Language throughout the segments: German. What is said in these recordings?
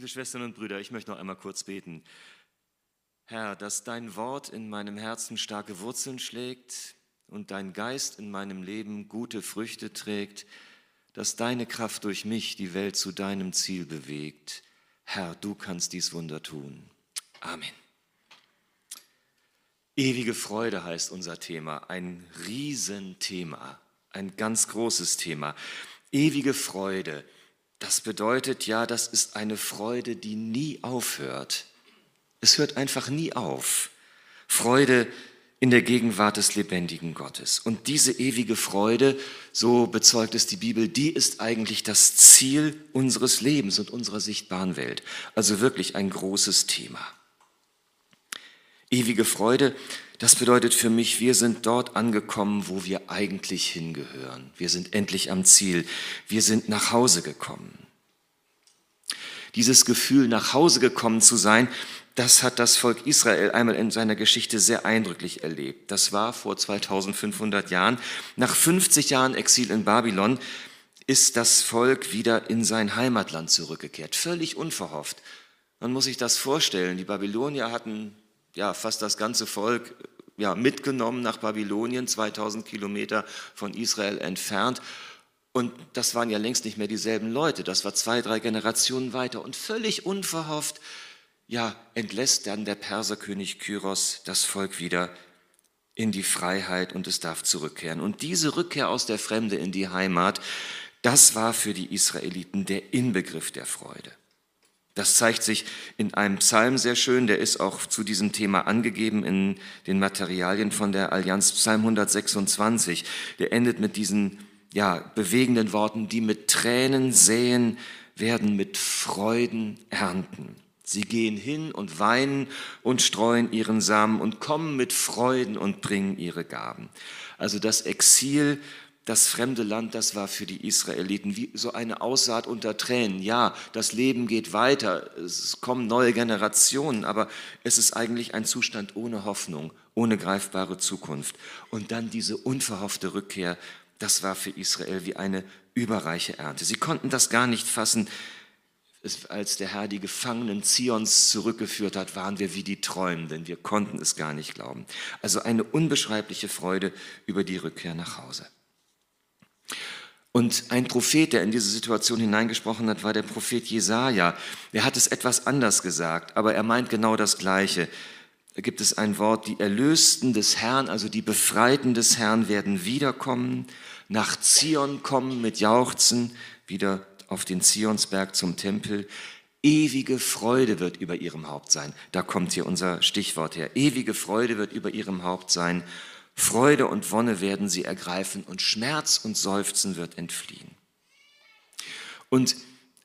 Liebe Schwestern und Brüder, ich möchte noch einmal kurz beten. Herr, dass dein Wort in meinem Herzen starke Wurzeln schlägt und dein Geist in meinem Leben gute Früchte trägt, dass deine Kraft durch mich die Welt zu deinem Ziel bewegt. Herr, du kannst dies Wunder tun. Amen. Ewige Freude heißt unser Thema, ein Riesenthema, ein ganz großes Thema. Ewige Freude, das bedeutet ja, das ist eine Freude, die nie aufhört. Es hört einfach nie auf. Freude in der Gegenwart des lebendigen Gottes. Und diese ewige Freude, so bezeugt es die Bibel, die ist eigentlich das Ziel unseres Lebens und unserer sichtbaren Welt. Also wirklich ein großes Thema. Ewige Freude, das bedeutet für mich, wir sind dort angekommen, wo wir eigentlich hingehören. Wir sind endlich am Ziel. Wir sind nach Hause gekommen. Dieses Gefühl, nach Hause gekommen zu sein, das hat das Volk Israel einmal in seiner Geschichte sehr eindrücklich erlebt. Das war vor 2500 Jahren. Nach 50 Jahren Exil in Babylon ist das Volk wieder in sein Heimatland zurückgekehrt. Völlig unverhofft. Man muss sich das vorstellen. Die Babylonier hatten ja fast das ganze Volk ja, mitgenommen nach Babylonien, 2000 Kilometer von Israel entfernt. Und das waren ja längst nicht mehr dieselben Leute. Das war zwei, drei Generationen weiter. Und völlig unverhofft ja, entlässt dann der Perserkönig Kyros das Volk wieder in die Freiheit und es darf zurückkehren. Und diese Rückkehr aus der Fremde in die Heimat, das war für die Israeliten der Inbegriff der Freude. Das zeigt sich in einem Psalm sehr schön, der ist auch zu diesem Thema angegeben in den Materialien von der Allianz, Psalm 126. Der endet mit diesen ja, bewegenden Worten, die mit Tränen säen, werden mit Freuden ernten. Sie gehen hin und weinen und streuen ihren Samen und kommen mit Freuden und bringen ihre Gaben. Also das Exil, das fremde Land, das war für die Israeliten wie so eine Aussaat unter Tränen. Ja, das Leben geht weiter, es kommen neue Generationen, aber es ist eigentlich ein Zustand ohne Hoffnung, ohne greifbare Zukunft. Und dann diese unverhoffte Rückkehr, das war für Israel wie eine überreiche Ernte. Sie konnten das gar nicht fassen, als der Herr die Gefangenen Zions zurückgeführt hat, waren wir wie die Träumenden. Wir konnten es gar nicht glauben. Also eine unbeschreibliche Freude über die Rückkehr nach Hause. Und ein Prophet, der in diese Situation hineingesprochen hat, war der Prophet Jesaja. Er hat es etwas anders gesagt, aber er meint genau das Gleiche. Da gibt es ein Wort, die Erlösten des Herrn, also die Befreiten des Herrn werden wiederkommen, nach Zion kommen mit Jauchzen, wieder auf den Zionsberg zum Tempel. Ewige Freude wird über ihrem Haupt sein. Da kommt hier unser Stichwort her. Ewige Freude wird über ihrem Haupt sein. Freude und Wonne werden sie ergreifen und Schmerz und Seufzen wird entfliehen. Und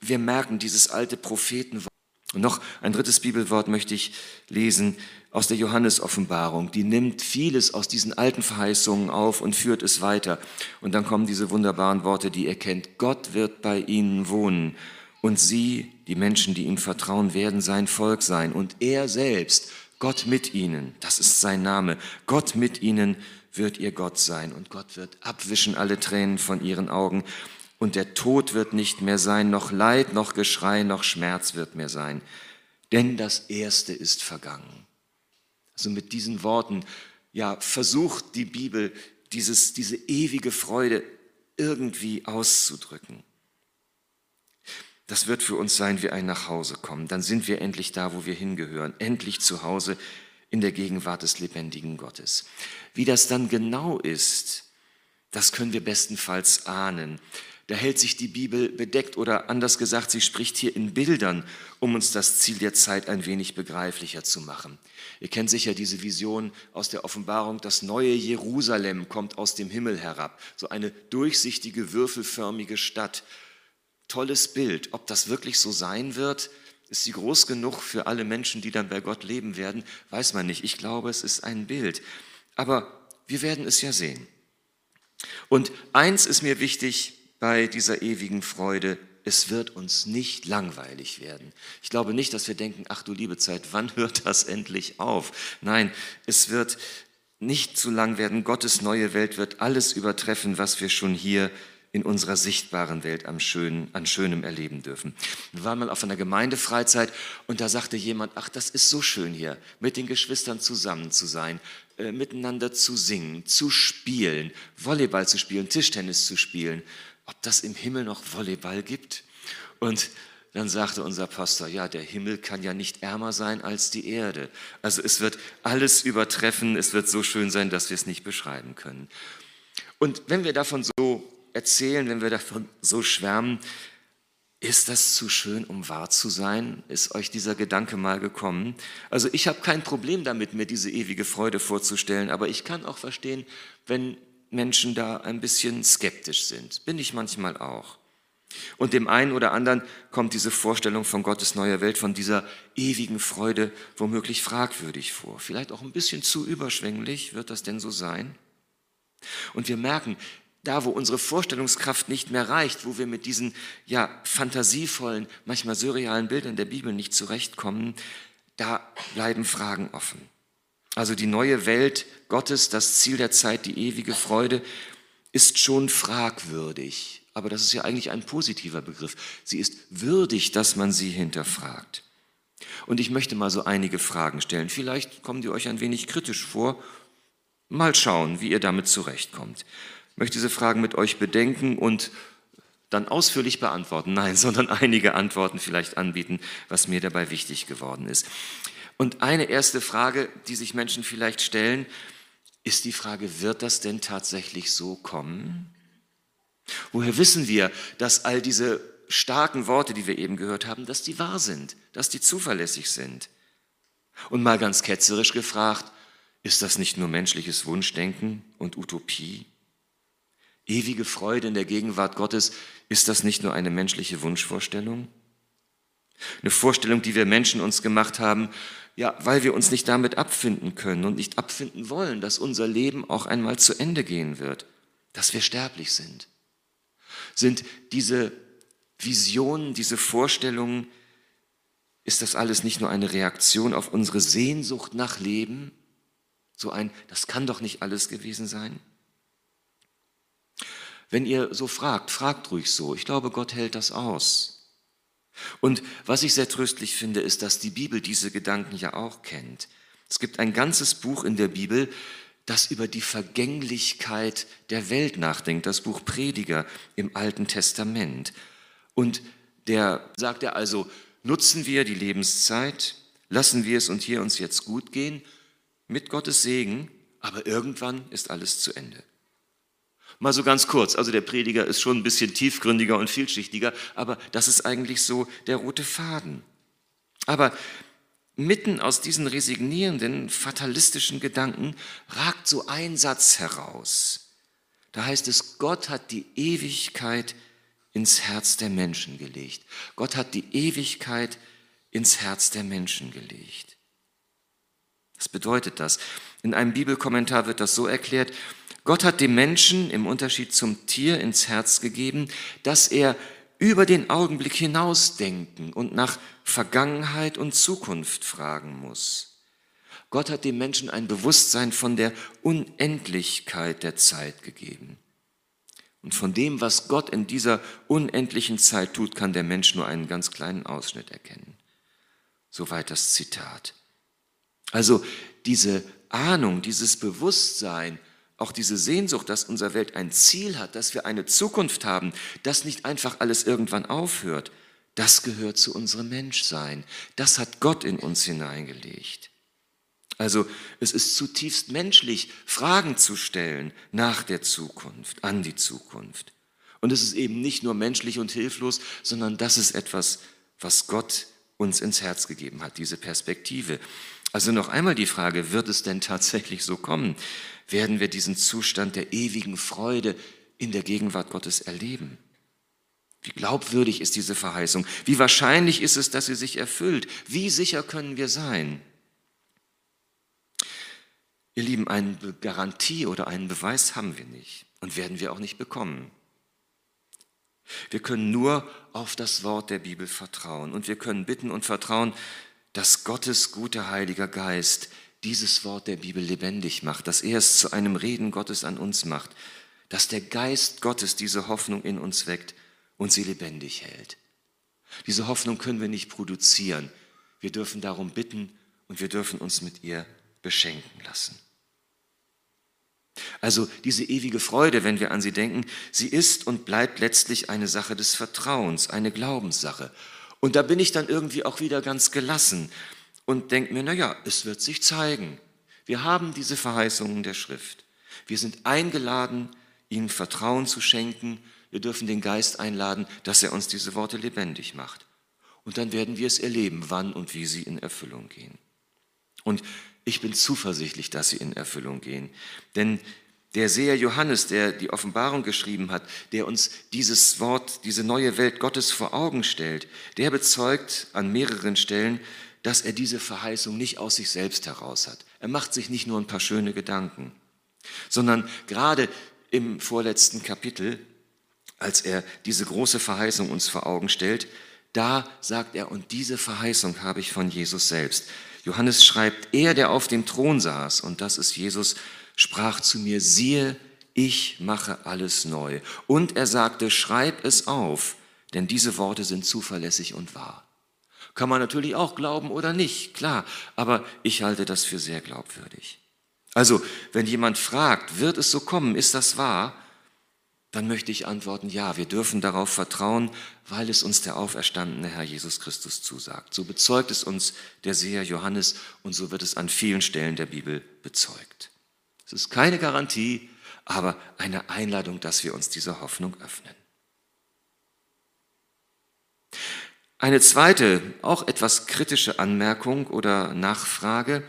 wir merken dieses alte Prophetenwort. Und noch ein drittes Bibelwort möchte ich lesen aus der Johannesoffenbarung. Die nimmt vieles aus diesen alten Verheißungen auf und führt es weiter. Und dann kommen diese wunderbaren Worte, die ihr kennt. Gott wird bei ihnen wohnen und sie, die Menschen, die ihm vertrauen, werden sein Volk sein. Und er selbst, Gott mit ihnen, das ist sein Name, Gott mit ihnen wird ihr Gott sein. Und Gott wird abwischen alle Tränen von ihren Augen. Und der Tod wird nicht mehr sein, noch Leid, noch Geschrei, noch Schmerz wird mehr sein. Denn das Erste ist vergangen. Also mit diesen Worten, ja, versucht die Bibel dieses, diese ewige Freude irgendwie auszudrücken. Das wird für uns sein wie ein Nachhausekommen. Dann sind wir endlich da, wo wir hingehören. Endlich zu Hause in der Gegenwart des lebendigen Gottes. Wie das dann genau ist, das können wir bestenfalls ahnen. Da hält sich die Bibel bedeckt oder anders gesagt, sie spricht hier in Bildern, um uns das Ziel der Zeit ein wenig begreiflicher zu machen. Ihr kennt sicher diese Vision aus der Offenbarung, das neue Jerusalem kommt aus dem Himmel herab, so eine durchsichtige, würfelförmige Stadt. Tolles Bild. Ob das wirklich so sein wird, ist sie groß genug für alle Menschen, die dann bei Gott leben werden, weiß man nicht. Ich glaube, es ist ein Bild. Aber wir werden es ja sehen. Und eins ist mir wichtig, bei dieser ewigen Freude, es wird uns nicht langweilig werden. Ich glaube nicht, dass wir denken, ach du liebe Zeit, wann hört das endlich auf? Nein, es wird nicht zu lang werden. Gottes neue Welt wird alles übertreffen, was wir schon hier in unserer sichtbaren Welt am Schönen, an Schönem erleben dürfen. Wir waren mal auf einer Gemeindefreizeit und da sagte jemand, ach, das ist so schön hier, mit den Geschwistern zusammen zu sein, äh, miteinander zu singen, zu spielen, Volleyball zu spielen, Tischtennis zu spielen. Ob das im Himmel noch Volleyball gibt? Und dann sagte unser Pastor, ja, der Himmel kann ja nicht ärmer sein als die Erde. Also es wird alles übertreffen, es wird so schön sein, dass wir es nicht beschreiben können. Und wenn wir davon so erzählen, wenn wir davon so schwärmen, ist das zu schön, um wahr zu sein? Ist euch dieser Gedanke mal gekommen? Also ich habe kein Problem damit, mir diese ewige Freude vorzustellen, aber ich kann auch verstehen, wenn Menschen da ein bisschen skeptisch sind. Bin ich manchmal auch. Und dem einen oder anderen kommt diese Vorstellung von Gottes neuer Welt, von dieser ewigen Freude womöglich fragwürdig vor. Vielleicht auch ein bisschen zu überschwänglich, wird das denn so sein? Und wir merken, da wo unsere Vorstellungskraft nicht mehr reicht, wo wir mit diesen ja fantasievollen, manchmal surrealen Bildern der Bibel nicht zurechtkommen, da bleiben Fragen offen. Also die neue Welt Gottes, das Ziel der Zeit, die ewige Freude, ist schon fragwürdig. Aber das ist ja eigentlich ein positiver Begriff. Sie ist würdig, dass man sie hinterfragt. Und ich möchte mal so einige Fragen stellen. Vielleicht kommen die euch ein wenig kritisch vor. Mal schauen, wie ihr damit zurechtkommt. Möchte diese Fragen mit euch bedenken und dann ausführlich beantworten. Nein, sondern einige Antworten vielleicht anbieten, was mir dabei wichtig geworden ist. Und eine erste Frage, die sich Menschen vielleicht stellen, ist die Frage, wird das denn tatsächlich so kommen? Woher wissen wir, dass all diese starken Worte, die wir eben gehört haben, dass die wahr sind, dass die zuverlässig sind? Und mal ganz ketzerisch gefragt, ist das nicht nur menschliches Wunschdenken und Utopie? Ewige Freude in der Gegenwart Gottes, ist das nicht nur eine menschliche Wunschvorstellung? Eine Vorstellung, die wir Menschen uns gemacht haben, ja, weil wir uns nicht damit abfinden können und nicht abfinden wollen, dass unser Leben auch einmal zu Ende gehen wird, dass wir sterblich sind. Sind diese Visionen, diese Vorstellungen, ist das alles nicht nur eine Reaktion auf unsere Sehnsucht nach Leben? So ein, das kann doch nicht alles gewesen sein? Wenn ihr so fragt, fragt ruhig so. Ich glaube, Gott hält das aus. Und was ich sehr tröstlich finde, ist, dass die Bibel diese Gedanken ja auch kennt. Es gibt ein ganzes Buch in der Bibel, das über die Vergänglichkeit der Welt nachdenkt, das Buch Prediger im Alten Testament. Und der sagt er also, nutzen wir die Lebenszeit, lassen wir es und hier uns jetzt gut gehen, mit Gottes Segen, aber irgendwann ist alles zu Ende. Mal so ganz kurz, also der Prediger ist schon ein bisschen tiefgründiger und vielschichtiger, aber das ist eigentlich so der rote Faden. Aber mitten aus diesen resignierenden, fatalistischen Gedanken ragt so ein Satz heraus. Da heißt es, Gott hat die Ewigkeit ins Herz der Menschen gelegt. Gott hat die Ewigkeit ins Herz der Menschen gelegt. Was bedeutet das? In einem Bibelkommentar wird das so erklärt, Gott hat dem Menschen im Unterschied zum Tier ins Herz gegeben, dass er über den Augenblick hinausdenken und nach Vergangenheit und Zukunft fragen muss. Gott hat dem Menschen ein Bewusstsein von der Unendlichkeit der Zeit gegeben. Und von dem, was Gott in dieser unendlichen Zeit tut, kann der Mensch nur einen ganz kleinen Ausschnitt erkennen. Soweit das Zitat. Also diese Ahnung, dieses Bewusstsein, auch diese Sehnsucht, dass unsere Welt ein Ziel hat, dass wir eine Zukunft haben, dass nicht einfach alles irgendwann aufhört, das gehört zu unserem Menschsein. Das hat Gott in uns hineingelegt. Also es ist zutiefst menschlich, Fragen zu stellen nach der Zukunft, an die Zukunft. Und es ist eben nicht nur menschlich und hilflos, sondern das ist etwas, was Gott uns ins Herz gegeben hat, diese Perspektive. Also noch einmal die Frage, wird es denn tatsächlich so kommen? Werden wir diesen Zustand der ewigen Freude in der Gegenwart Gottes erleben. Wie glaubwürdig ist diese Verheißung? Wie wahrscheinlich ist es, dass sie sich erfüllt? Wie sicher können wir sein? Ihr Lieben, eine Garantie oder einen Beweis haben wir nicht und werden wir auch nicht bekommen. Wir können nur auf das Wort der Bibel vertrauen und wir können bitten und vertrauen, dass Gottes guter Heiliger Geist dieses Wort der Bibel lebendig macht, dass er es zu einem Reden Gottes an uns macht, dass der Geist Gottes diese Hoffnung in uns weckt und sie lebendig hält. Diese Hoffnung können wir nicht produzieren. Wir dürfen darum bitten und wir dürfen uns mit ihr beschenken lassen. Also diese ewige Freude, wenn wir an sie denken, sie ist und bleibt letztlich eine Sache des Vertrauens, eine Glaubenssache. Und da bin ich dann irgendwie auch wieder ganz gelassen und denke mir, naja, es wird sich zeigen. Wir haben diese Verheißungen der Schrift. Wir sind eingeladen, ihnen Vertrauen zu schenken. Wir dürfen den Geist einladen, dass er uns diese Worte lebendig macht. Und dann werden wir es erleben, wann und wie sie in Erfüllung gehen. Und ich bin zuversichtlich, dass sie in Erfüllung gehen. Denn der Seher Johannes, der die Offenbarung geschrieben hat, der uns dieses Wort, diese neue Welt Gottes vor Augen stellt, der bezeugt an mehreren Stellen, dass er diese Verheißung nicht aus sich selbst heraus hat. Er macht sich nicht nur ein paar schöne Gedanken, sondern gerade im vorletzten Kapitel, als er diese große Verheißung uns vor Augen stellt, da sagt er, und diese Verheißung habe ich von Jesus selbst. Johannes schreibt, er, der auf dem Thron saß, und das ist Jesus, sprach zu mir, siehe, ich mache alles neu. Und er sagte, schreib es auf, denn diese Worte sind zuverlässig und wahr. Kann man natürlich auch glauben oder nicht, klar, aber ich halte das für sehr glaubwürdig. Also, wenn jemand fragt, wird es so kommen, ist das wahr? Dann möchte ich antworten, ja, wir dürfen darauf vertrauen, weil es uns der auferstandene Herr Jesus Christus zusagt. So bezeugt es uns der Seher Johannes und so wird es an vielen Stellen der Bibel bezeugt. Es ist keine Garantie, aber eine Einladung, dass wir uns dieser Hoffnung öffnen. Eine zweite, auch etwas kritische Anmerkung oder Nachfrage,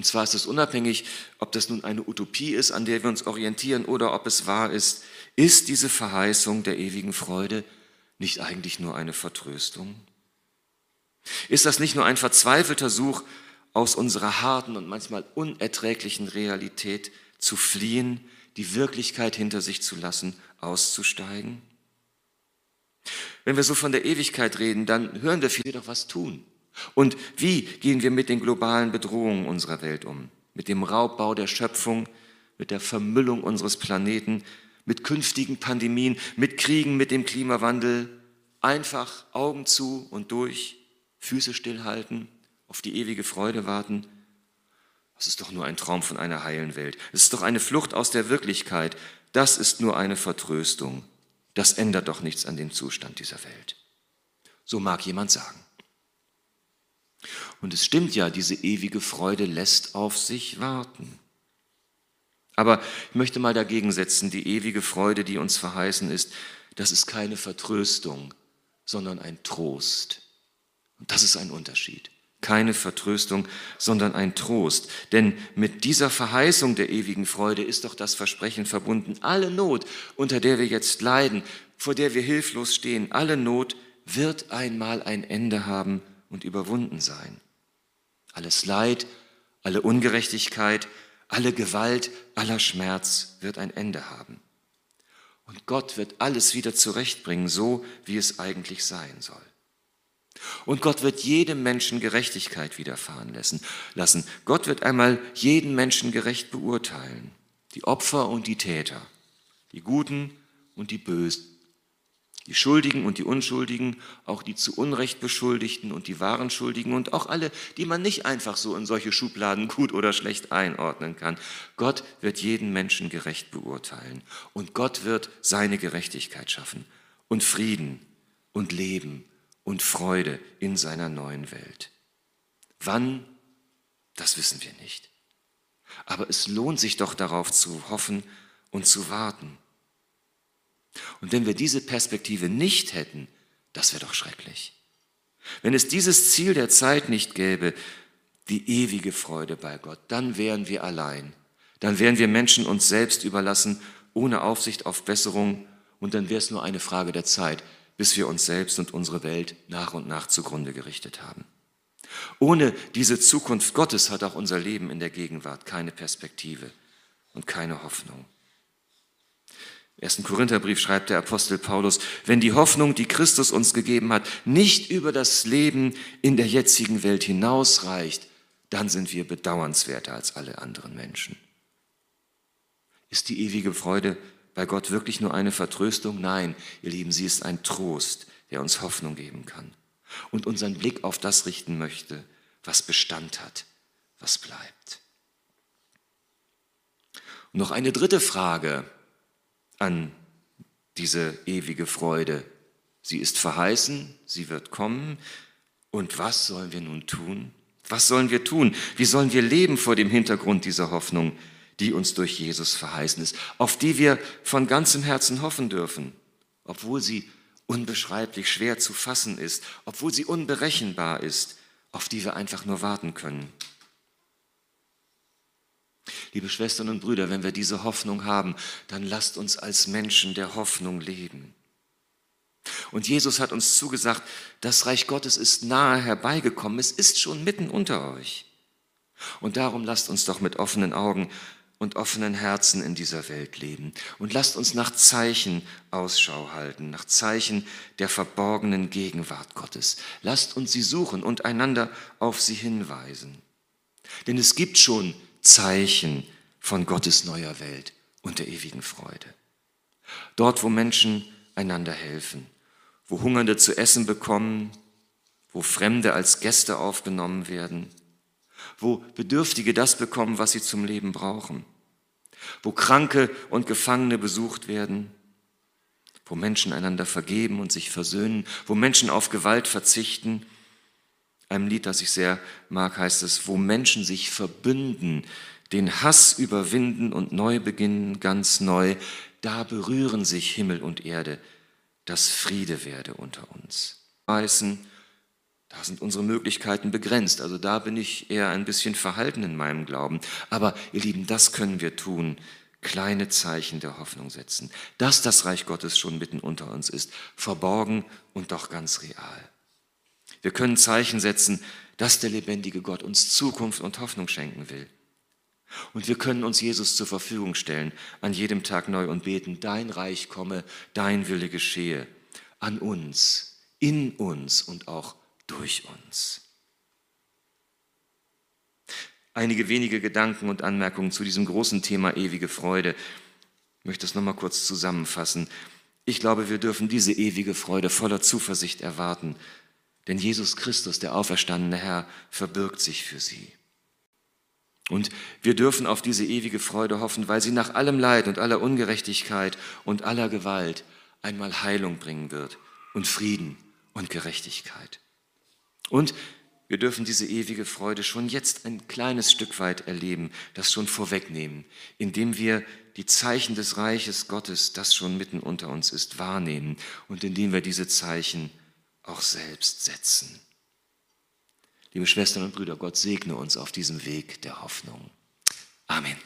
und zwar ist es unabhängig, ob das nun eine Utopie ist, an der wir uns orientieren, oder ob es wahr ist, ist diese Verheißung der ewigen Freude nicht eigentlich nur eine Vertröstung? Ist das nicht nur ein verzweifelter Such aus unserer harten und manchmal unerträglichen Realität zu fliehen, die Wirklichkeit hinter sich zu lassen, auszusteigen? Wenn wir so von der Ewigkeit reden, dann hören wir viel doch was tun. Und wie gehen wir mit den globalen Bedrohungen unserer Welt um? Mit dem Raubbau der Schöpfung, mit der Vermüllung unseres Planeten, mit künftigen Pandemien, mit Kriegen, mit dem Klimawandel. Einfach Augen zu und durch, Füße stillhalten auf die ewige Freude warten? Das ist doch nur ein Traum von einer heilen Welt. Es ist doch eine Flucht aus der Wirklichkeit. Das ist nur eine Vertröstung. Das ändert doch nichts an dem Zustand dieser Welt. So mag jemand sagen. Und es stimmt ja, diese ewige Freude lässt auf sich warten. Aber ich möchte mal dagegen setzen, die ewige Freude, die uns verheißen ist, das ist keine Vertröstung, sondern ein Trost. Und das ist ein Unterschied keine Vertröstung, sondern ein Trost. Denn mit dieser Verheißung der ewigen Freude ist doch das Versprechen verbunden, alle Not, unter der wir jetzt leiden, vor der wir hilflos stehen, alle Not wird einmal ein Ende haben und überwunden sein. Alles Leid, alle Ungerechtigkeit, alle Gewalt, aller Schmerz wird ein Ende haben. Und Gott wird alles wieder zurechtbringen, so wie es eigentlich sein soll. Und Gott wird jedem Menschen Gerechtigkeit widerfahren lassen. Gott wird einmal jeden Menschen gerecht beurteilen. Die Opfer und die Täter, die Guten und die Bösen, die Schuldigen und die Unschuldigen, auch die zu Unrecht Beschuldigten und die wahren Schuldigen und auch alle, die man nicht einfach so in solche Schubladen gut oder schlecht einordnen kann. Gott wird jeden Menschen gerecht beurteilen und Gott wird seine Gerechtigkeit schaffen und Frieden und Leben und Freude in seiner neuen Welt. Wann, das wissen wir nicht. Aber es lohnt sich doch darauf zu hoffen und zu warten. Und wenn wir diese Perspektive nicht hätten, das wäre doch schrecklich. Wenn es dieses Ziel der Zeit nicht gäbe, die ewige Freude bei Gott, dann wären wir allein. Dann wären wir Menschen uns selbst überlassen, ohne Aufsicht auf Besserung. Und dann wäre es nur eine Frage der Zeit, bis wir uns selbst und unsere Welt nach und nach zugrunde gerichtet haben. Ohne diese Zukunft Gottes hat auch unser Leben in der Gegenwart keine Perspektive und keine Hoffnung. Im ersten Korintherbrief schreibt der Apostel Paulus, wenn die Hoffnung, die Christus uns gegeben hat, nicht über das Leben in der jetzigen Welt hinausreicht, dann sind wir bedauernswerter als alle anderen Menschen. Ist die ewige Freude bei Gott wirklich nur eine Vertröstung? Nein, ihr Lieben, sie ist ein Trost, der uns Hoffnung geben kann und unseren Blick auf das richten möchte, was Bestand hat, was bleibt. Und noch eine dritte Frage an diese ewige Freude. Sie ist verheißen, sie wird kommen. Und was sollen wir nun tun? Was sollen wir tun? Wie sollen wir leben vor dem Hintergrund dieser Hoffnung, die uns durch Jesus verheißen ist, auf die wir von ganzem Herzen hoffen dürfen, obwohl sie unbeschreiblich schwer zu fassen ist, obwohl sie unberechenbar ist, auf die wir einfach nur warten können. Liebe Schwestern und Brüder, wenn wir diese Hoffnung haben, dann lasst uns als Menschen der Hoffnung leben. Und Jesus hat uns zugesagt, das Reich Gottes ist nahe herbeigekommen, es ist schon mitten unter euch. Und darum lasst uns doch mit offenen Augen und offenen Herzen in dieser Welt leben. Und lasst uns nach Zeichen Ausschau halten, nach Zeichen der verborgenen Gegenwart Gottes. Lasst uns sie suchen und einander auf sie hinweisen. Denn es gibt schon Zeichen von Gottes neuer Welt und der ewigen Freude. Dort, wo Menschen einander helfen, wo Hungernde zu essen bekommen, wo Fremde als Gäste aufgenommen werden, wo Bedürftige das bekommen, was sie zum Leben brauchen, wo Kranke und Gefangene besucht werden, wo Menschen einander vergeben und sich versöhnen, wo Menschen auf Gewalt verzichten. Einem Lied, das ich sehr mag, heißt es, wo Menschen sich verbünden, den Hass überwinden und neu beginnen, ganz neu, da berühren sich Himmel und Erde, dass Friede werde unter uns. Da sind unsere Möglichkeiten begrenzt. Also da bin ich eher ein bisschen verhalten in meinem Glauben. Aber ihr Lieben, das können wir tun. Kleine Zeichen der Hoffnung setzen, dass das Reich Gottes schon mitten unter uns ist, verborgen und doch ganz real. Wir können Zeichen setzen, dass der lebendige Gott uns Zukunft und Hoffnung schenken will. Und wir können uns Jesus zur Verfügung stellen, an jedem Tag neu und beten, dein Reich komme, dein Wille geschehe, an uns, in uns und auch durch uns. Einige wenige Gedanken und Anmerkungen zu diesem großen Thema ewige Freude. Ich möchte es nochmal kurz zusammenfassen. Ich glaube, wir dürfen diese ewige Freude voller Zuversicht erwarten, denn Jesus Christus, der auferstandene Herr, verbirgt sich für sie. Und wir dürfen auf diese ewige Freude hoffen, weil sie nach allem Leid und aller Ungerechtigkeit und aller Gewalt einmal Heilung bringen wird und Frieden und Gerechtigkeit. Und wir dürfen diese ewige Freude schon jetzt ein kleines Stück weit erleben, das schon vorwegnehmen, indem wir die Zeichen des Reiches Gottes, das schon mitten unter uns ist, wahrnehmen und indem wir diese Zeichen auch selbst setzen. Liebe Schwestern und Brüder, Gott segne uns auf diesem Weg der Hoffnung. Amen.